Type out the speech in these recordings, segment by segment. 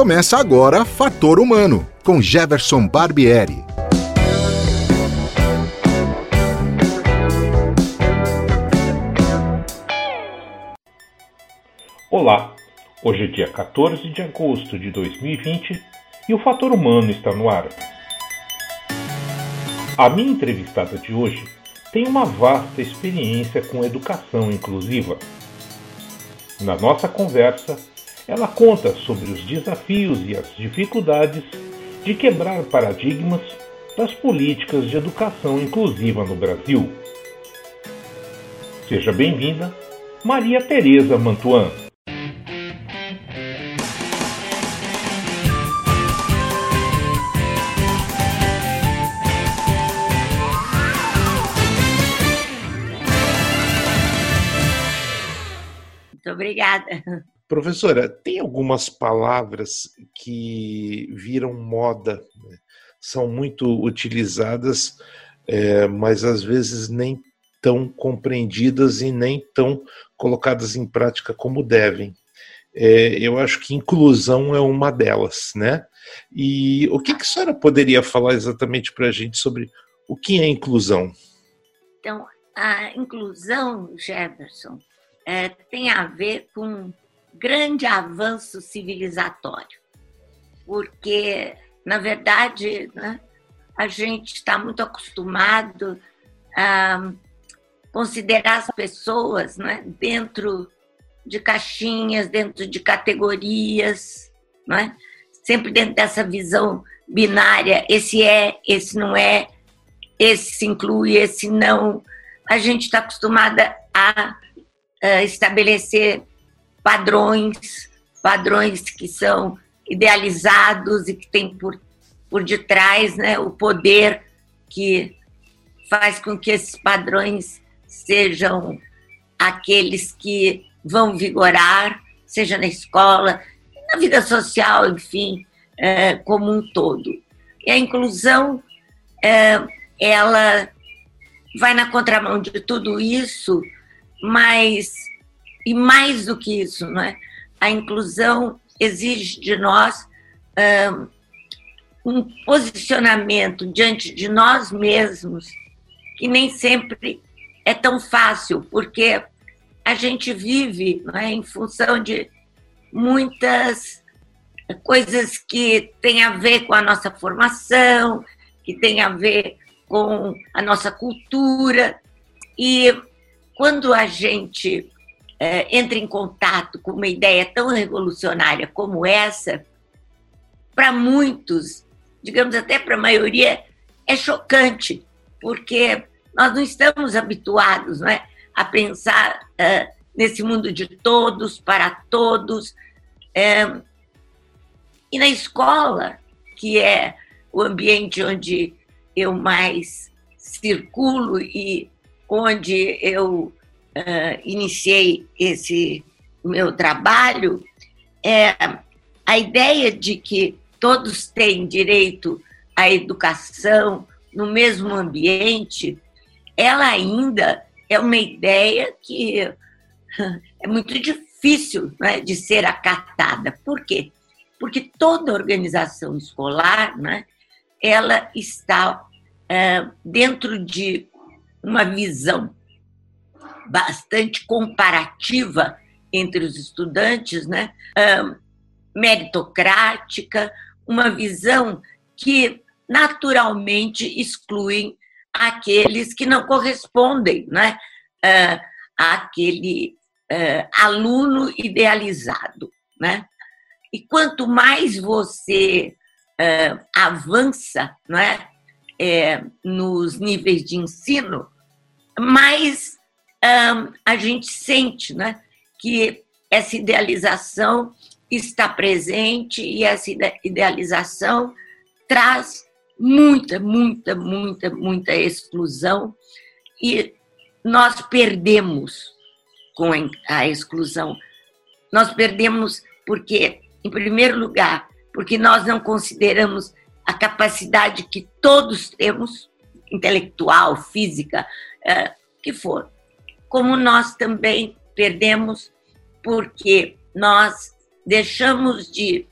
Começa agora Fator Humano, com Jefferson Barbieri. Olá, hoje é dia 14 de agosto de 2020 e o Fator Humano está no ar. A minha entrevistada de hoje tem uma vasta experiência com educação inclusiva. Na nossa conversa, ela conta sobre os desafios e as dificuldades de quebrar paradigmas das políticas de educação inclusiva no Brasil. Seja bem-vinda, Maria Tereza Mantuan. Muito obrigada. Professora, tem algumas palavras que viram moda, né? são muito utilizadas, é, mas às vezes nem tão compreendidas e nem tão colocadas em prática como devem. É, eu acho que inclusão é uma delas, né? E o que, que a senhora poderia falar exatamente para a gente sobre o que é inclusão? Então, a inclusão, Jefferson, é, tem a ver com grande avanço civilizatório, porque, na verdade, né, a gente está muito acostumado a considerar as pessoas né, dentro de caixinhas, dentro de categorias, né, sempre dentro dessa visão binária: esse é, esse não é, esse se inclui, esse não. A gente está acostumada a, a estabelecer padrões, padrões que são idealizados e que tem por, por detrás né, o poder que faz com que esses padrões sejam aqueles que vão vigorar, seja na escola, na vida social, enfim, é, como um todo. E a inclusão, é, ela vai na contramão de tudo isso, mas e mais do que isso, não é? a inclusão exige de nós um, posicionamento diante de nós mesmos que nem sempre é tão fácil, porque a gente vive é, em função de muitas coisas que têm a ver com a nossa formação, que têm a ver com a nossa cultura. E quando a gente é, entra em contato com uma ideia tão revolucionária como essa, para muitos, digamos até para a maioria, é chocante, porque nós não estamos habituados não é, a pensar é, nesse mundo de todos, para todos. É, e na escola, que é o ambiente onde eu mais circulo e onde eu uh, iniciei esse meu trabalho, é a ideia de que todos têm direito à educação no mesmo ambiente, ela ainda é uma ideia que é muito difícil né, de ser acatada. Por quê? Porque toda organização escolar, né, ela está é, dentro de uma visão bastante comparativa entre os estudantes, né? meritocrática, uma visão que naturalmente excluem aqueles que não correspondem né? Uh, àquele uh, aluno idealizado. Né? E quanto mais você avança né? É, nos níveis de ensino, mais um, a gente sente né, que essa idealização está presente e essa idealização traz muita, muita, muita, muita exclusão e nós perdemos com a exclusão. Nós perdemos porque, em primeiro lugar, porque nós não consideramos a capacidade que todos temos, intelectual, física, é, que for, como nós também perdemos porque nós deixamos de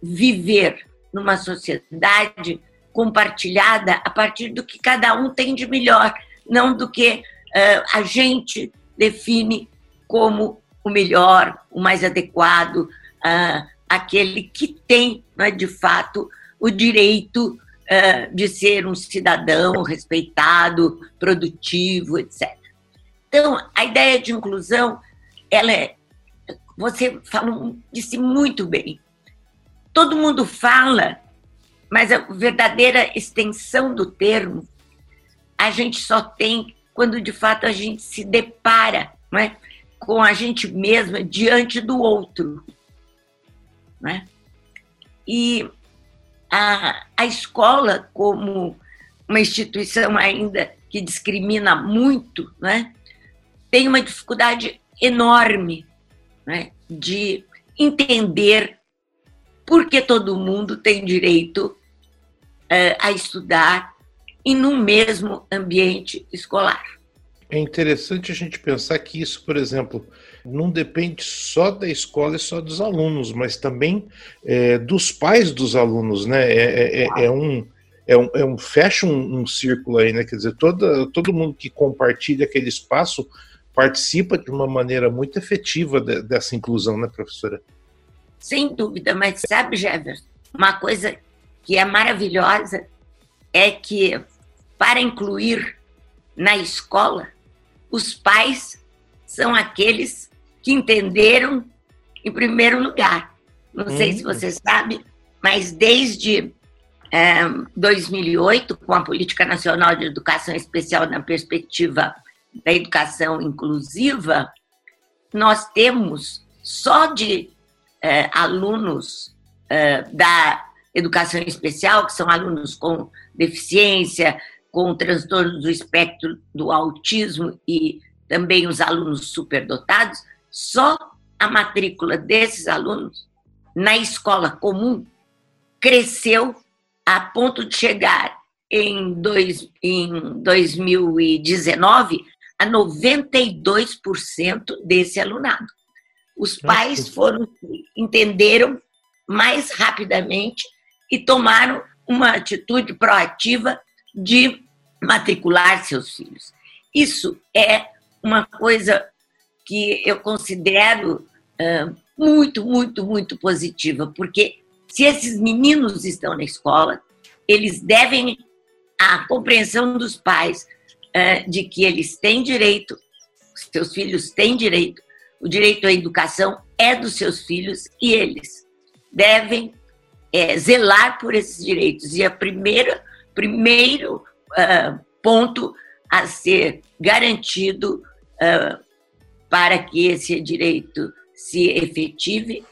viver numa sociedade compartilhada a partir do que cada um tem de melhor, não do que uh, a gente define como o melhor, o mais adequado, uh, aquele que tem, é, de fato, o direito uh, de ser um cidadão respeitado, produtivo, etc. Então, a ideia de inclusão, ela é, você falou, disse muito bem. Todo mundo fala, mas a verdadeira extensão do termo a gente só tem quando de fato a gente se depara não é? com a gente mesma diante do outro. Não é? E a, a escola, como uma instituição ainda que discrimina muito, né, tem uma dificuldade enorme né, de entender por que todo mundo tem direito uh, a estudar e no mesmo ambiente escolar. É interessante a gente pensar que isso, por exemplo, não depende só da escola e só dos alunos, mas também é, dos pais dos alunos, né? É, é, é um, é um, é um fecha um, um, círculo aí, né? Quer dizer, toda, todo mundo que compartilha aquele espaço participa de uma maneira muito efetiva de, dessa inclusão, né, professora? Sem dúvida, mas sabe, Jefferson, uma coisa que é maravilhosa é que para incluir na escola, os pais são aqueles que entenderam em primeiro lugar. Não sei se uhum. você sabe, mas desde é, 2008, com a Política Nacional de Educação Especial na perspectiva da educação inclusiva, nós temos só de é, alunos é, da educação especial, que são alunos com deficiência, com transtorno do espectro do autismo e também os alunos superdotados, só a matrícula desses alunos na escola comum cresceu a ponto de chegar em, dois, em 2019 a 92% desse alunado. Os pais foram entenderam mais rapidamente e tomaram uma atitude proativa de matricular seus filhos. Isso é uma coisa que eu considero uh, muito, muito, muito positiva, porque se esses meninos estão na escola, eles devem a compreensão dos pais uh, de que eles têm direito, seus filhos têm direito, o direito à educação é dos seus filhos e eles devem é, zelar por esses direitos. E a primeira, primeiro uh, ponto a ser garantido uh, para que esse direito se efetive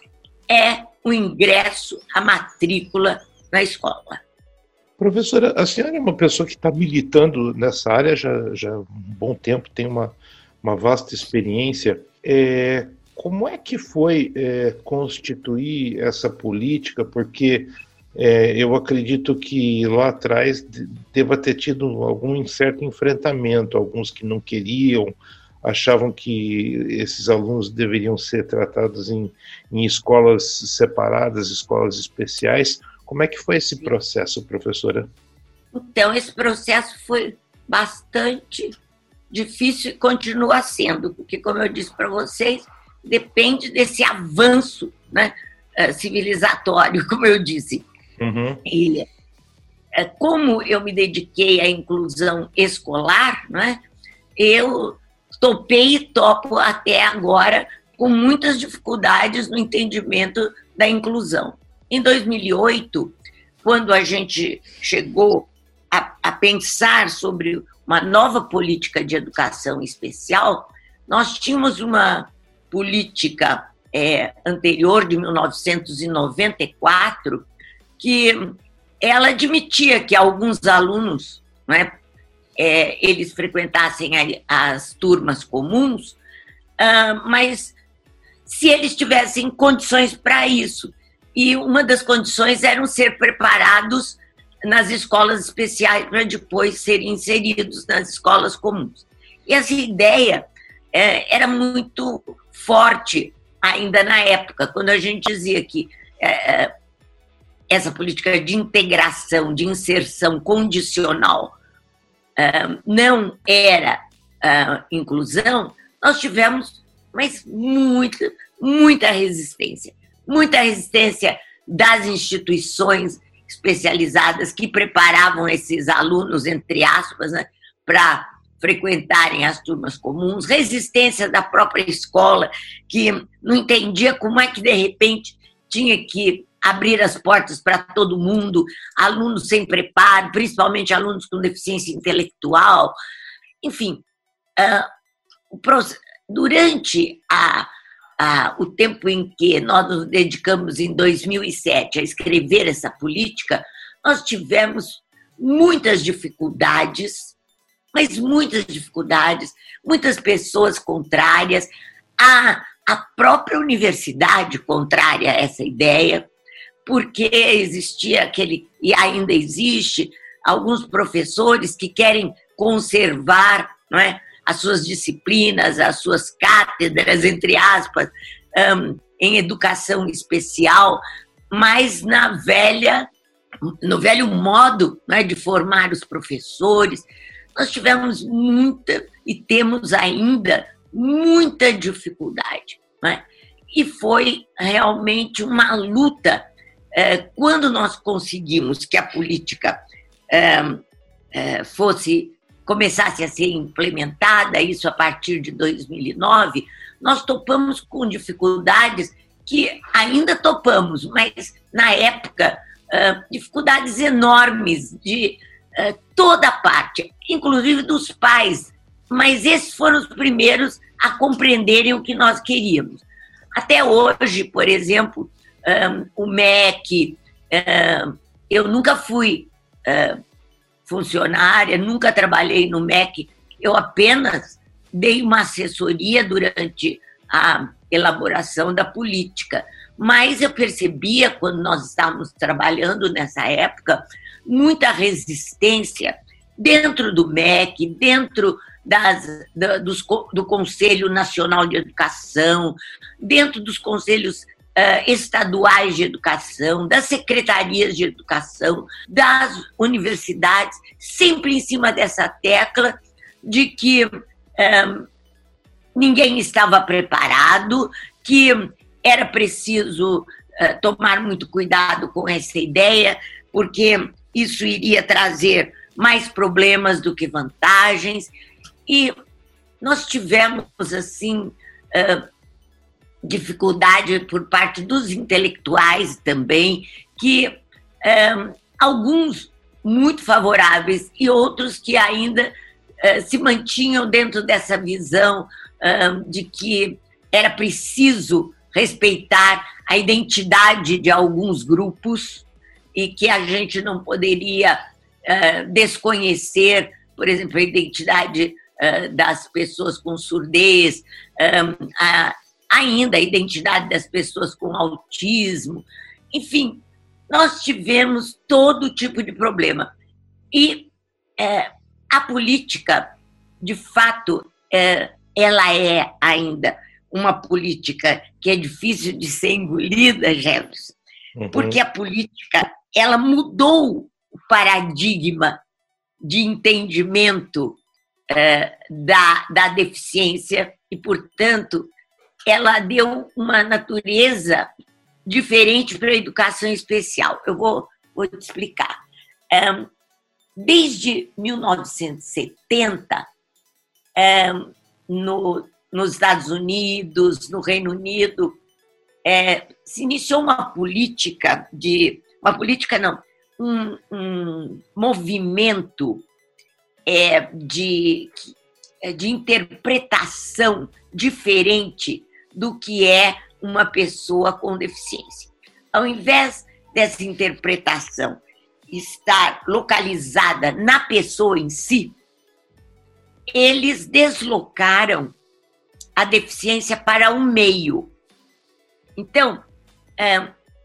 é o ingresso, a matrícula na escola. Professora, a senhora é uma pessoa que está militando nessa área já, há um bom tempo, tem uma, uma vasta experiência. É, como é que foi é, constituir essa política? Porque é, eu acredito que lá atrás deva ter tido algum certo enfrentamento, alguns que não queriam, achavam que esses alunos deveriam ser tratados em, em escolas separadas, escolas especiais. Como é que foi esse processo, professora? Então, esse processo foi bastante difícil e continua sendo, porque, como eu disse para vocês, depende desse avanço né, eh, civilizatório, como eu disse. Uhum. E, é, como eu me dediquei à inclusão escolar, né, eu topei e topo até agora com muitas dificuldades no entendimento da inclusão. Em 2008, quando a gente chegou a, a pensar sobre uma nova política de educação especial, nós tínhamos uma política é, anterior, de 1994, que ela admitia que alguns alunos, não é, eles frequentassem as turmas comuns, uh, mas se eles tivessem condições para isso. E uma das condições eram ser preparados nas escolas especiais para depois serem inseridos nas escolas comuns. E essa ideia é, era muito forte ainda na época, quando a gente dizia que é, essa política de integração, de inserção condicional uh, não era uh, inclusão, nós tivemos mas muita, muita resistência. Muita resistência das instituições especializadas que preparavam esses alunos, entre aspas, né, para frequentarem as turmas comuns, resistência da própria escola, que não entendia como é que, de repente, tinha que abrir as portas para todo mundo, alunos sem preparo, principalmente alunos com deficiência intelectual. Enfim, uh, durante a, o tempo em que nós nos dedicamos, em 2007, a escrever essa política, nós tivemos muitas dificuldades, mas muitas dificuldades, muitas pessoas contrárias, a, a própria universidade contrária a essa ideia, porque existia aquele, e ainda existe, alguns professores que querem conservar não é, as suas disciplinas, as suas cátedras, entre aspas, um, em educação especial, mas na velha, no velho modo né, de formar os professores. Nós tivemos muita e temos ainda muita dificuldade. Né? E foi realmente uma luta é, quando nós conseguimos que a política é, é, fosse começasse a ser implementada, isso a partir de 2009, nós topamos com dificuldades que ainda topamos, mas na época, dificuldades enormes de toda parte, inclusive dos pais. Mas esses foram os primeiros a compreenderem o que nós queríamos. Até hoje, por exemplo, um, o MEC. Um, eu nunca fui uh, funcionária, nunca trabalhei no MEC, eu apenas dei uma assessoria durante a elaboração da política. Mas eu percebia, quando nós estávamos trabalhando nessa época, muita resistência dentro do MEC, dentro das, da, dos, do Conselho Nacional de Educação, dentro dos conselhos uh, estaduais de educação, das secretarias de educação, das universidades, sempre em cima dessa tecla de que uh, ninguém estava preparado, que era preciso uh, tomar muito cuidado com essa ideia, porque isso iria trazer mais problemas do que vantagens. E nós tivemos, assim, dificuldade por parte dos intelectuais também, que um, alguns muito favoráveis e outros que ainda uh, se mantinham dentro dessa visão um, de que era preciso respeitar a identidade de alguns grupos e que a gente não poderia uh, desconhecer, por exemplo, a identidade uh, das pessoas com surdez, a, ainda a identidade das pessoas com autismo. Enfim, nós tivemos todo tipo de problema. E é, a política, de fato, é, ela é ainda uma política que é difícil de ser engolida, Jefferson, uhum. porque a política ela mudou o paradigma de entendimento é, da, da deficiência e, portanto, ela deu uma natureza diferente para a educação especial. Eu vou, vou te explicar. Desde 1970, no, nos Estados Unidos, no Reino Unido, é, se iniciou uma política de. Uma política, não, um, um movimento é, de, de interpretação diferente do que é uma pessoa com deficiência. Ao invés dessa interpretação estar localizada na pessoa em si, eles deslocaram a deficiência para o meio. Então, é,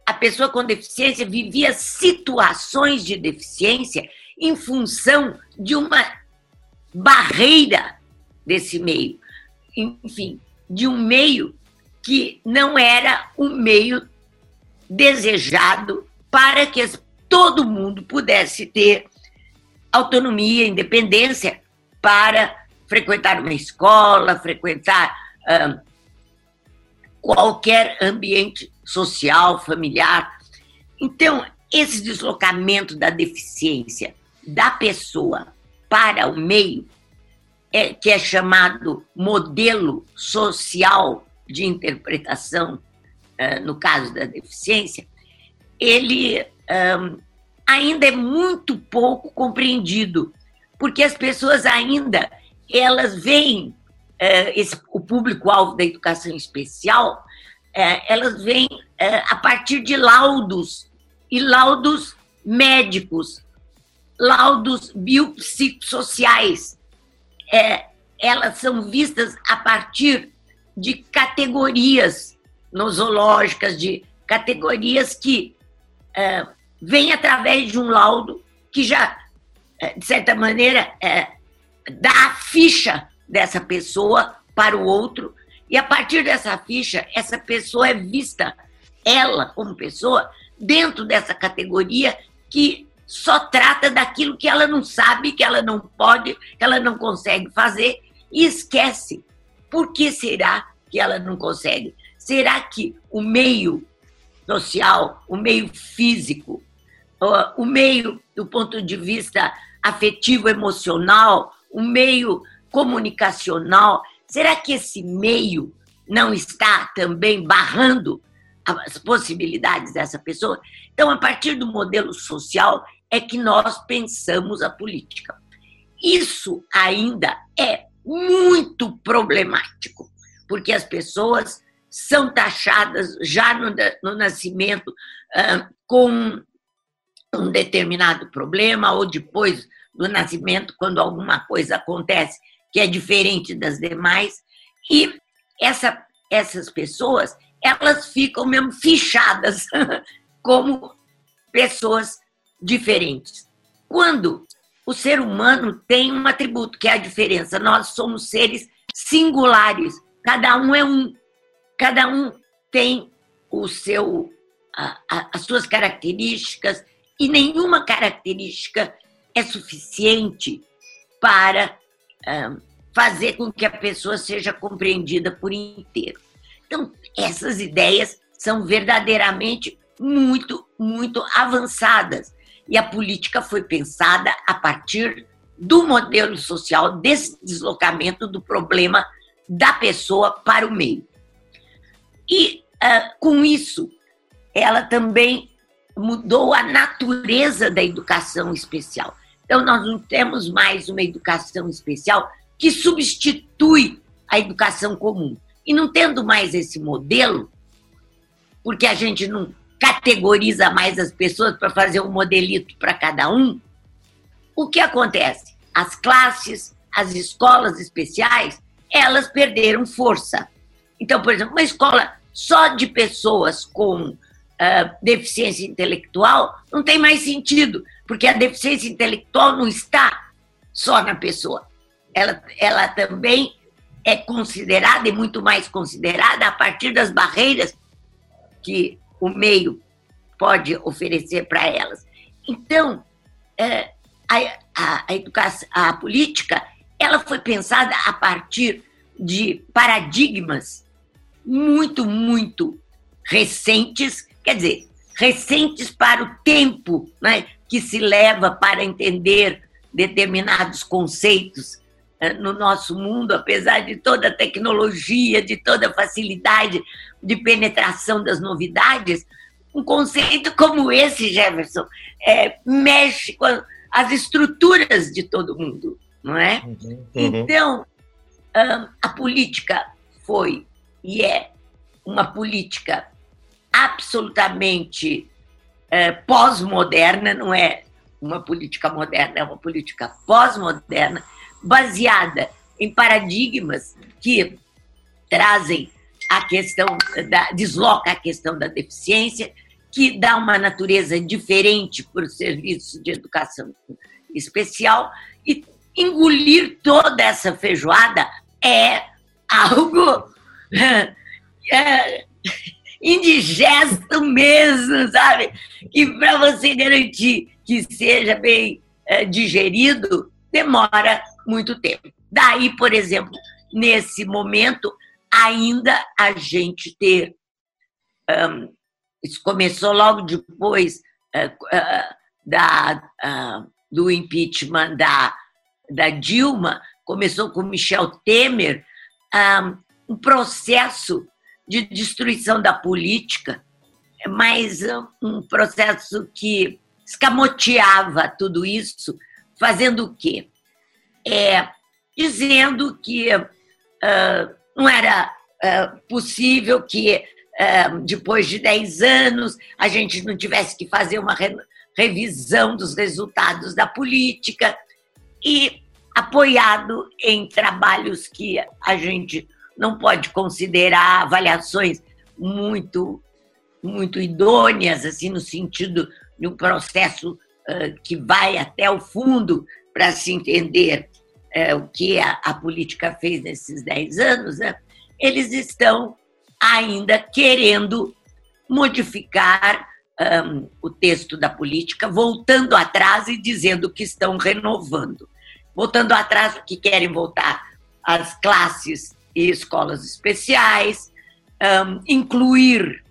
a pessoa com deficiência vivia situações de deficiência em função de uma barreira desse meio. Enfim, de um meio que não era o meio desejado para que todo mundo pudesse ter autonomia, independência para frequentar uma escola, frequentar qualquer ambiente social, familiar. Então, esse deslocamento da deficiência da pessoa para o meio, é, que é chamado modelo social de interpretação, uh, no caso da deficiência, ele ainda é muito pouco compreendido, porque as pessoas ainda elas veem uh, esse, o público-alvo da educação especial, uh, elas uh, a partir de laudos e laudos médicos, laudos biopsicossociais. elas são vistas a partir de categorias nosológicas, de categorias que é, vem através de um laudo que já, é, de certa maneira, é, dá a ficha dessa pessoa para o outro, e a partir dessa ficha, essa pessoa é vista, ela como pessoa, dentro dessa categoria que só trata daquilo que ela não sabe, que ela não pode, que ela não consegue fazer e esquece. Por que será que ela não consegue? Será que o meio social, o meio físico, o meio do ponto de vista afetivo, emocional, o meio comunicacional. Será que esse meio não está também barrando as possibilidades dessa pessoa? Então, a partir do modelo social é que nós pensamos a política. Isso ainda é muito problemático, porque as pessoas são taxadas já no, no nascimento uh, com um determinado problema, ou depois do nascimento, quando alguma coisa acontece que é diferente das demais, e essa, essas pessoas elas ficam mesmo fichadas como pessoas diferentes. Quando o ser humano tem um atributo que é a diferença, nós somos seres singulares, cada um é um, cada um tem o seu, a, a, as suas características e nenhuma característica é suficiente para fazer com que a pessoa seja compreendida por inteiro. Então, essas ideias são verdadeiramente muito, muito avançadas. E a política foi pensada a partir do modelo social, desse deslocamento do problema da pessoa para o meio. E uh, com isso, ela também mudou a natureza da educação especial. Então, nós não temos mais uma educação especial que substitui a educação comum. E não tendo mais esse modelo, porque a gente não categoriza mais as pessoas para fazer um modelito para cada um, o que acontece? As classes, as escolas especiais, elas perderam força. Então, por exemplo, uma escola só de pessoas com uh, deficiência intelectual não tem mais sentido, porque a deficiência intelectual não está só na pessoa. Ela, ela também é considerada e muito mais considerada a partir das barreiras que o meio pode oferecer para elas. Então, é, a, a, a, educação, a política, ela foi pensada a partir de paradigmas muito, muito recentes, quer dizer, recentes para o tempo né, que se leva para entender determinados conceitos no nosso mundo, apesar de toda a tecnologia, de toda a facilidade de penetração das novidades, um conceito como esse, Jefferson, é, mexe com as estruturas de todo mundo, não é? Uhum, uhum. Então, a política foi e é uma política absolutamente é, pós-moderna, não é uma política moderna, é uma política pós-moderna, baseada em paradigmas que trazem a questão da desloca a questão da deficiência, que dá uma natureza diferente para o serviço de educação especial e engolir toda essa feijoada é algo é, indigesto mesmo, sabe? Que para você garantir que seja bem é, digerido, demora muito tempo. Daí, por exemplo, nesse momento, ainda a gente ter. Um, isso começou logo depois uh, uh, da, uh, do impeachment da, da Dilma, começou com Michel Temer, um processo de destruição da política, mas um processo que escamoteava tudo isso, fazendo o quê? É, dizendo que uh, não era uh, possível que, uh, depois de 10 anos, a gente não tivesse que fazer uma re revisão dos resultados da política, e apoiado em trabalhos que a gente não pode considerar avaliações muito muito idôneas assim no sentido de um processo uh, que vai até o fundo para se entender uh, o que a, a, política fez nesses 10 anos, né? eles estão ainda querendo modificar um, o texto da política, voltando atrás e dizendo que estão renovando. Voltando atrás, que querem voltar às classes e escolas especiais, um, incluir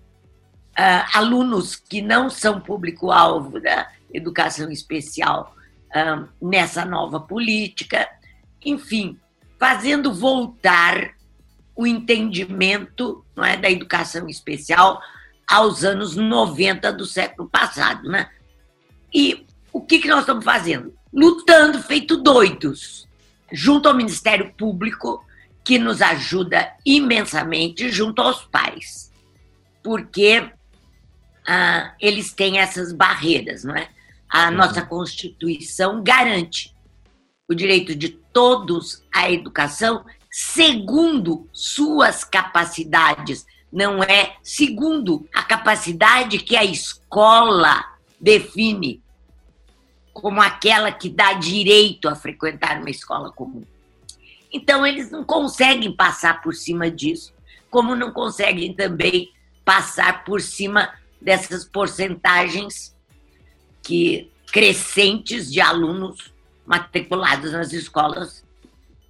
uh, alunos que não são público-alvo da educação especial nessa nova política, enfim, fazendo voltar o entendimento não é, da educação especial aos anos 90 do século passado. Né? E o que, que nós estamos fazendo? Lutando feito doidos, junto ao Ministério Público, que nos ajuda imensamente junto aos pais, porque ah, eles têm essas barreiras, não é? A nossa Constituição garante o direito de todos à educação segundo suas capacidades, não é segundo a capacidade que a escola define como aquela que dá direito a frequentar uma escola comum. Então, eles não conseguem passar por cima disso, como não conseguem também passar por cima dessas porcentagens que crescentes de alunos matriculados nas escolas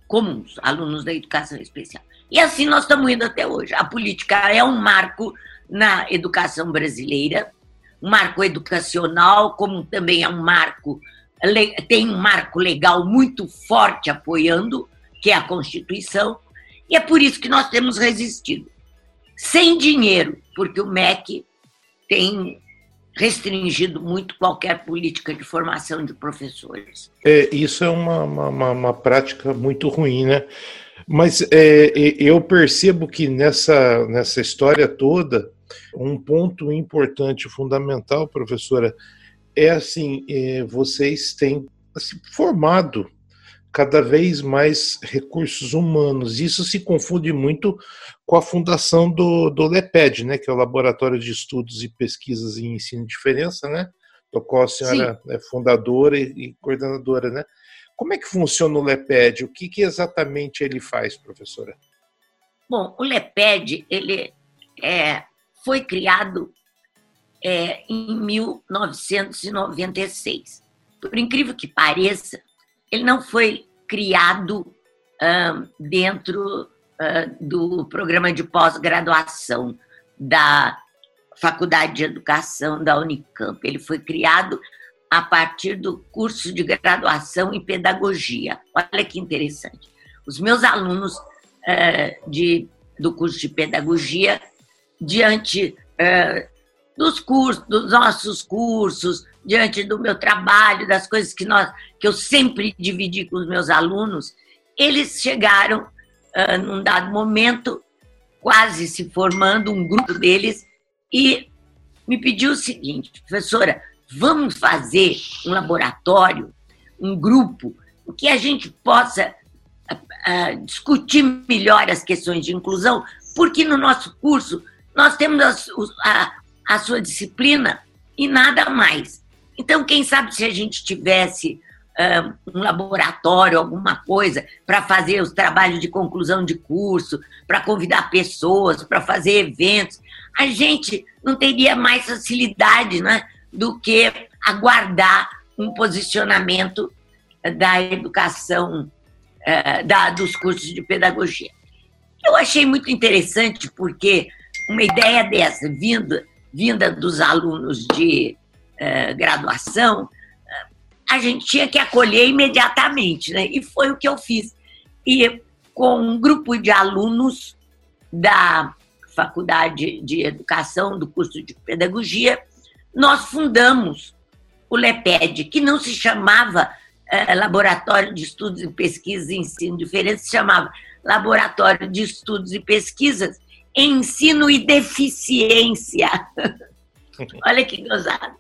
comuns, alunos da educação especial. E assim nós estamos indo até hoje. A política é um marco na educação brasileira, um marco educacional, como também é um marco, tem um marco legal muito forte apoiando, que é a Constituição, e é por isso que nós temos resistido. Sem dinheiro, porque o MEC tem restringido muito qualquer política de formação de professores. É, isso é uma, uma, uma prática muito ruim, né? Mas é, eu percebo que nessa, nessa história toda, um ponto importante, fundamental, professora, é assim: é, vocês têm assim, formado cada vez mais recursos humanos. Isso se confunde muito com a fundação do, do LEPED, né, que é o Laboratório de Estudos e Pesquisas em Ensino de Diferença, né, do qual a senhora Sim. é fundadora e, e, coordenadora. Né? Como é que funciona o LEPED? O que, que exatamente ele faz, professora? Bom, o LEPED ele é, foi criado é, em 1996. Por incrível que pareça, ele não foi criado uh, dentro uh, do programa de pós-graduação da Faculdade de Educação da Unicamp. Ele foi criado a partir do curso de graduação em pedagogia. Olha que interessante. Os meus alunos uh, de, do curso de pedagogia, diante dos cursos, dos nossos cursos, diante do meu trabalho, das coisas que nós que eu sempre dividi com os meus alunos, eles chegaram uh, num dado momento quase se formando um grupo deles e me pediu o seguinte, professora, vamos fazer um laboratório, um grupo, que a gente possa uh, discutir melhor as questões de inclusão, porque no nosso curso nós temos a, a, a sua disciplina e nada mais. Então, quem sabe se a gente tivesse um laboratório, alguma coisa, para fazer os trabalhos de conclusão de curso, para convidar pessoas, para fazer eventos, a gente não teria mais facilidade né, do que aguardar um posicionamento da educação, eh, da, dos cursos de pedagogia. Eu achei muito interessante porque uma ideia dessa, vinda, vinda dos alunos de eh, graduação, a gente tinha que acolher imediatamente, né? E foi o que eu fiz. E com um grupo de alunos da Faculdade de Educação, do curso de Pedagogia, nós fundamos o LEPED, que não se chamava é, Laboratório de Estudos e Pesquisas em Ensino Diferente, se chamava Laboratório de Estudos e Pesquisas em Ensino e Deficiência. Olha que gozado.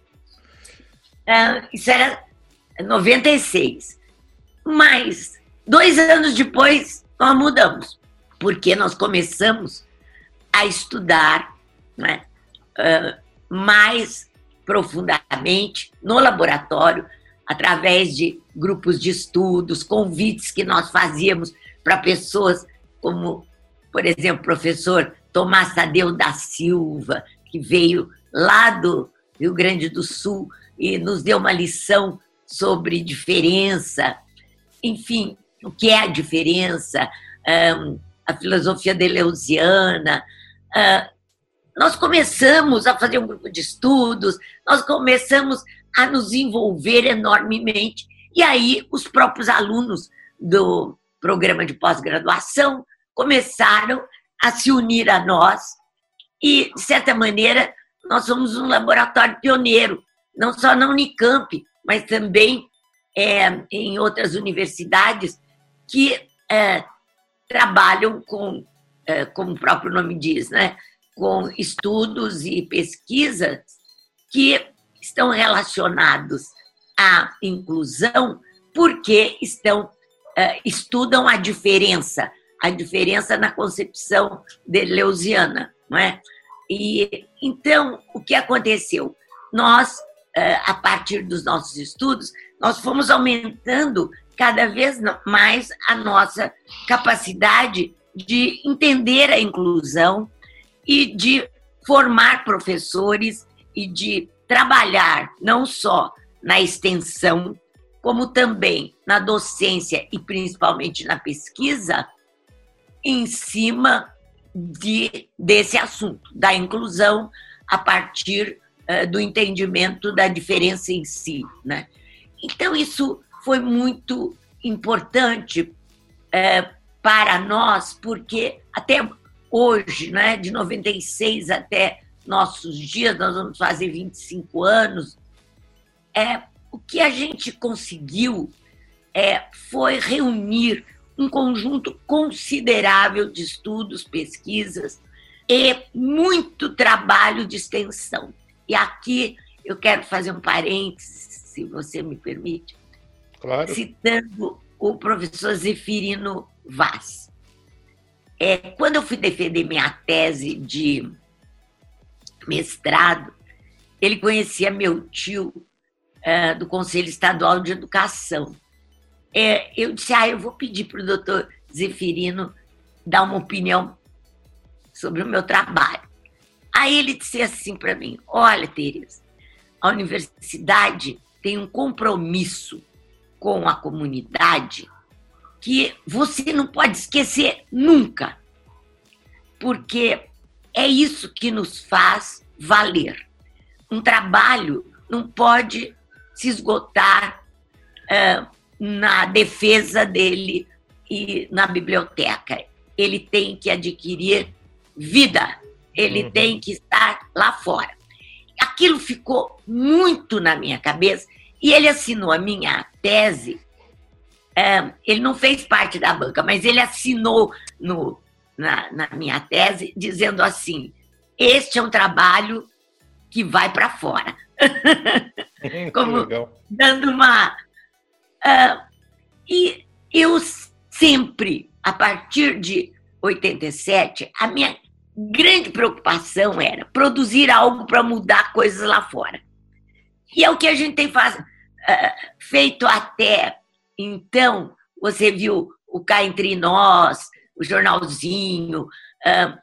É, isso era 96. Mas, dois anos depois, nós mudamos, porque nós começamos a estudar né, uh, mais profundamente no laboratório, através de grupos de estudos, convites que nós fazíamos para pessoas como, por exemplo, o professor Tomás Tadeu da Silva, que veio lá do Rio Grande do Sul e nos deu uma lição sobre diferença, enfim, o que é a diferença, a filosofia deleuziana. Nós começamos a fazer um grupo de estudos, nós começamos a nos envolver enormemente, e aí os próprios alunos do programa de pós-graduação começaram a se unir a nós, e, de certa maneira, nós somos um laboratório pioneiro, não só na Unicamp, mas também é, em outras universidades que é, trabalham com, é, como o próprio nome diz, né, com estudos e pesquisas que estão relacionados à inclusão porque estão é, estudam a diferença, a diferença na concepção deleuziana, não é? E então o que aconteceu? Nós a partir dos nossos estudos, nós fomos aumentando cada vez mais a nossa capacidade de entender a inclusão e de formar professores e de trabalhar não só na extensão, como também na docência e principalmente na pesquisa, em cima de, desse assunto, da inclusão a partir eh, do entendimento da diferença em si. Né? Então, isso foi muito importante é, para nós, porque até hoje, né, de 96 até nossos dias, nós vamos fazer 25 anos, é, o que a gente conseguiu é, foi reunir um conjunto considerável de estudos, pesquisas e muito trabalho de extensão. E aqui eu quero fazer um parênteses, se você me permite, claro. citando o professor Zefirino Vaz. É, quando eu fui defender minha tese de mestrado, ele conhecia meu tio é, do Conselho Estadual de Educação. É, eu disse, ah, eu vou pedir para o doutor Zefirino dar uma opinião sobre o meu trabalho. Aí ele disse assim para mim: Olha, Tereza, a universidade tem um compromisso com a comunidade que você não pode esquecer nunca, porque é isso que nos faz valer. Um trabalho não pode se esgotar na defesa dele e na biblioteca. Ele tem que adquirir vida ele uhum. tem que estar lá fora. Aquilo ficou muito na minha cabeça e ele assinou a minha tese. É, ele não fez parte da banca, mas ele assinou no, na, na minha tese dizendo assim: este é um trabalho que vai para fora. Como dando uma. Uh, e eu sempre, a partir de 87, a minha grande preocupação era produzir algo para mudar coisas lá fora. E é o que a gente tem faz, uh, feito até então, você viu o Cá Entre Nós, o jornalzinho, uh,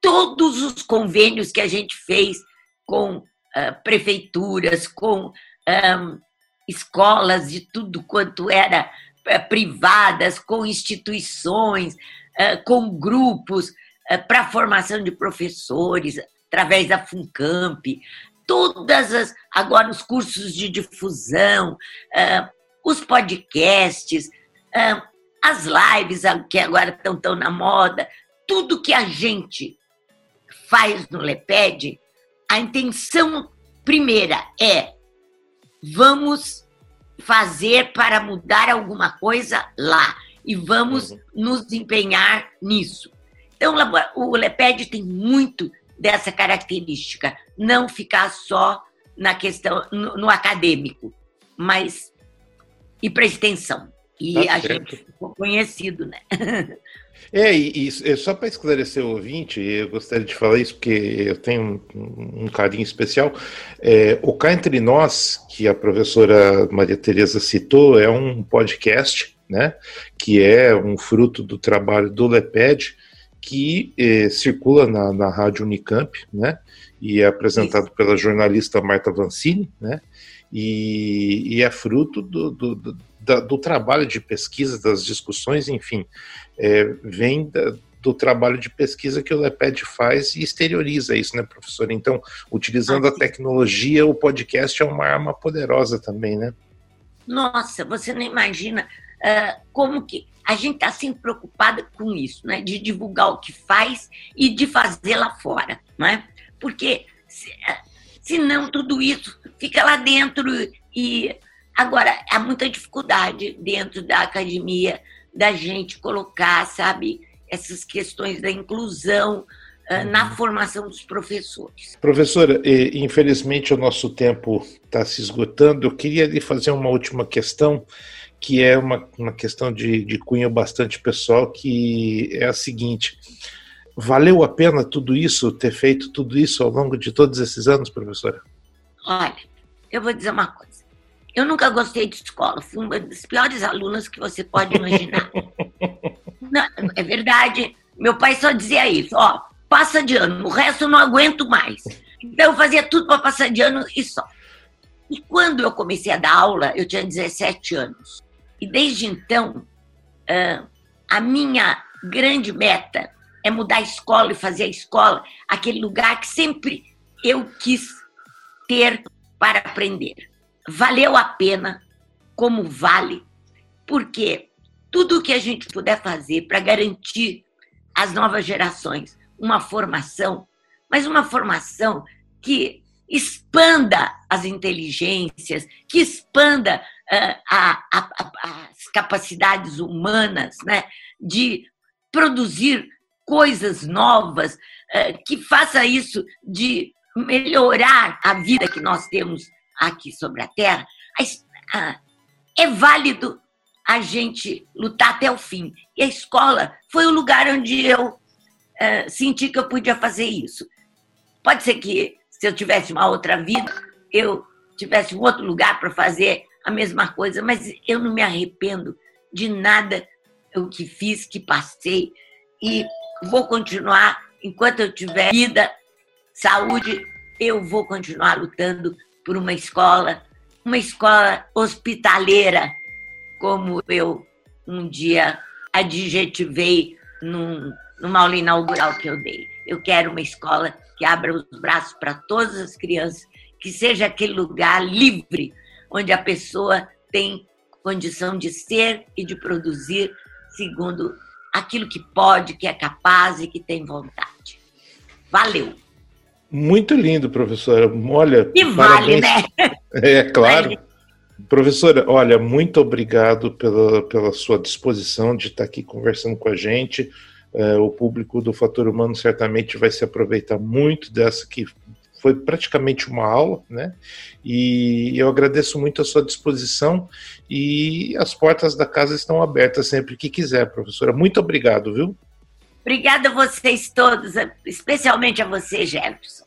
todos os convênios que a gente fez com uh, prefeituras, com um, escolas de tudo quanto era uh, privadas, com instituições, com grupos para a formação de professores, através da FUNCAMP, todas as. Agora, os cursos de difusão, os podcasts, as lives que agora estão tão na moda, tudo que a gente faz no LEPED, a intenção primeira é vamos fazer para mudar alguma coisa lá e vamos uhum. nos empenhar nisso. Então, o LEPED tem muito dessa característica, não ficar só na questão no, no acadêmico, mas e para extensão. E tá a certo. gente ficou conhecido, né? É, e, e só para esclarecer o ouvinte, eu gostaria de falar isso porque eu tenho um, um carinho especial. É, o Cá Entre Nós, que a professora Maria Tereza citou, é um podcast, né, que é um fruto do trabalho do LEPED, que eh, circula na, na Rádio Unicamp, né, e é apresentado isso. pela jornalista Marta Vancini, né, e, e é fruto do, do, do, do, trabalho de pesquisa, das discussões, enfim, é, vem da, do trabalho de pesquisa que o LEPED faz e exterioriza isso, né, professor? Então, utilizando ah, a tecnologia, o podcast é uma arma poderosa também, né? Nossa, você não imagina uh, como que a gente está sempre preocupada com isso, né? De divulgar o que faz e de fazer lá fora, né? Porque se, uh, senão tudo isso fica lá dentro e agora há muita dificuldade dentro da academia da gente colocar, sabe, essas questões da inclusão uh, na uhum. formação dos professores. Professora, infelizmente o nosso tempo está se esgotando. Eu queria lhe fazer uma última questão, que é uma, uma questão de, de cunho bastante pessoal, que é a seguinte. Valeu a pena tudo isso, ter feito tudo isso ao longo de todos esses anos, professora? Olha, eu vou dizer uma coisa. Eu nunca gostei de escola, fui uma das piores alunas que você pode imaginar. não, é verdade. Meu pai só dizia isso, ó, passa de ano, o resto eu não aguento mais. Então eu fazia tudo para passar de ano e só. E quando eu comecei a dar aula, eu tinha 17 anos. E desde então, a minha grande meta é mudar a escola e fazer a escola aquele lugar que sempre eu quis ter para aprender. Valeu a pena, como vale, porque tudo o que a gente puder fazer para garantir às novas gerações uma formação, mas uma formação que expanda as inteligências, que expanda a, a, a, as capacidades humanas né, de produzir coisas novas, que faça isso de melhorar a vida que nós temos aqui sobre a Terra, é válido a gente lutar até o fim. E a escola foi o lugar onde eu senti que eu podia fazer isso. Pode ser que se eu tivesse uma outra vida, eu tivesse um outro lugar para fazer a mesma coisa, mas eu não me arrependo de nada o que fiz, que passei e vou continuar enquanto eu tiver vida, saúde, eu vou continuar lutando por uma escola, uma escola hospitaleira, como eu um dia adjetivei num, numa aula inaugural que eu dei. Eu quero uma escola que abra os braços para todas as crianças, que seja aquele lugar livre, onde a pessoa tem condição de ser e de produzir segundo aquilo que pode, que é capaz e que tem vontade. Valeu! Muito lindo, professora. Olha, e vale, né? É claro. Vale. Professora, olha, muito obrigado pela, pela sua disposição de estar aqui conversando com a gente. É, o público do Fator Humano certamente vai se aproveitar muito dessa que foi praticamente uma aula, né? E eu agradeço muito a sua disposição e as portas da casa estão abertas sempre que quiser, professora. Muito obrigado, viu? Obrigada a vocês todos, especialmente a você, Jefferson.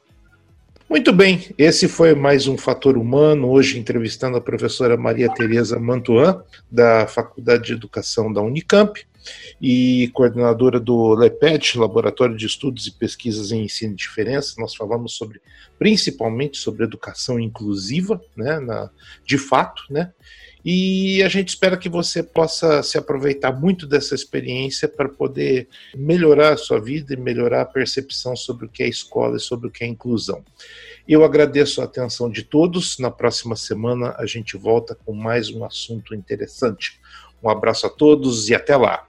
Muito bem, esse foi mais um Fator Humano, hoje entrevistando a professora Maria Tereza Mantuan, da Faculdade de Educação da Unicamp e coordenadora do LEPED, Laboratório de Estudos e Pesquisas em Ensino e Diferença. Nós falamos sobre, principalmente sobre educação inclusiva, né, na, de fato, né, e a gente espera que você possa se aproveitar muito dessa experiência para poder melhorar a sua vida e melhorar a percepção sobre o que é escola e sobre o que é inclusão. Eu agradeço a atenção de todos. Na próxima semana a gente volta com mais um assunto interessante. Um abraço a todos e até lá.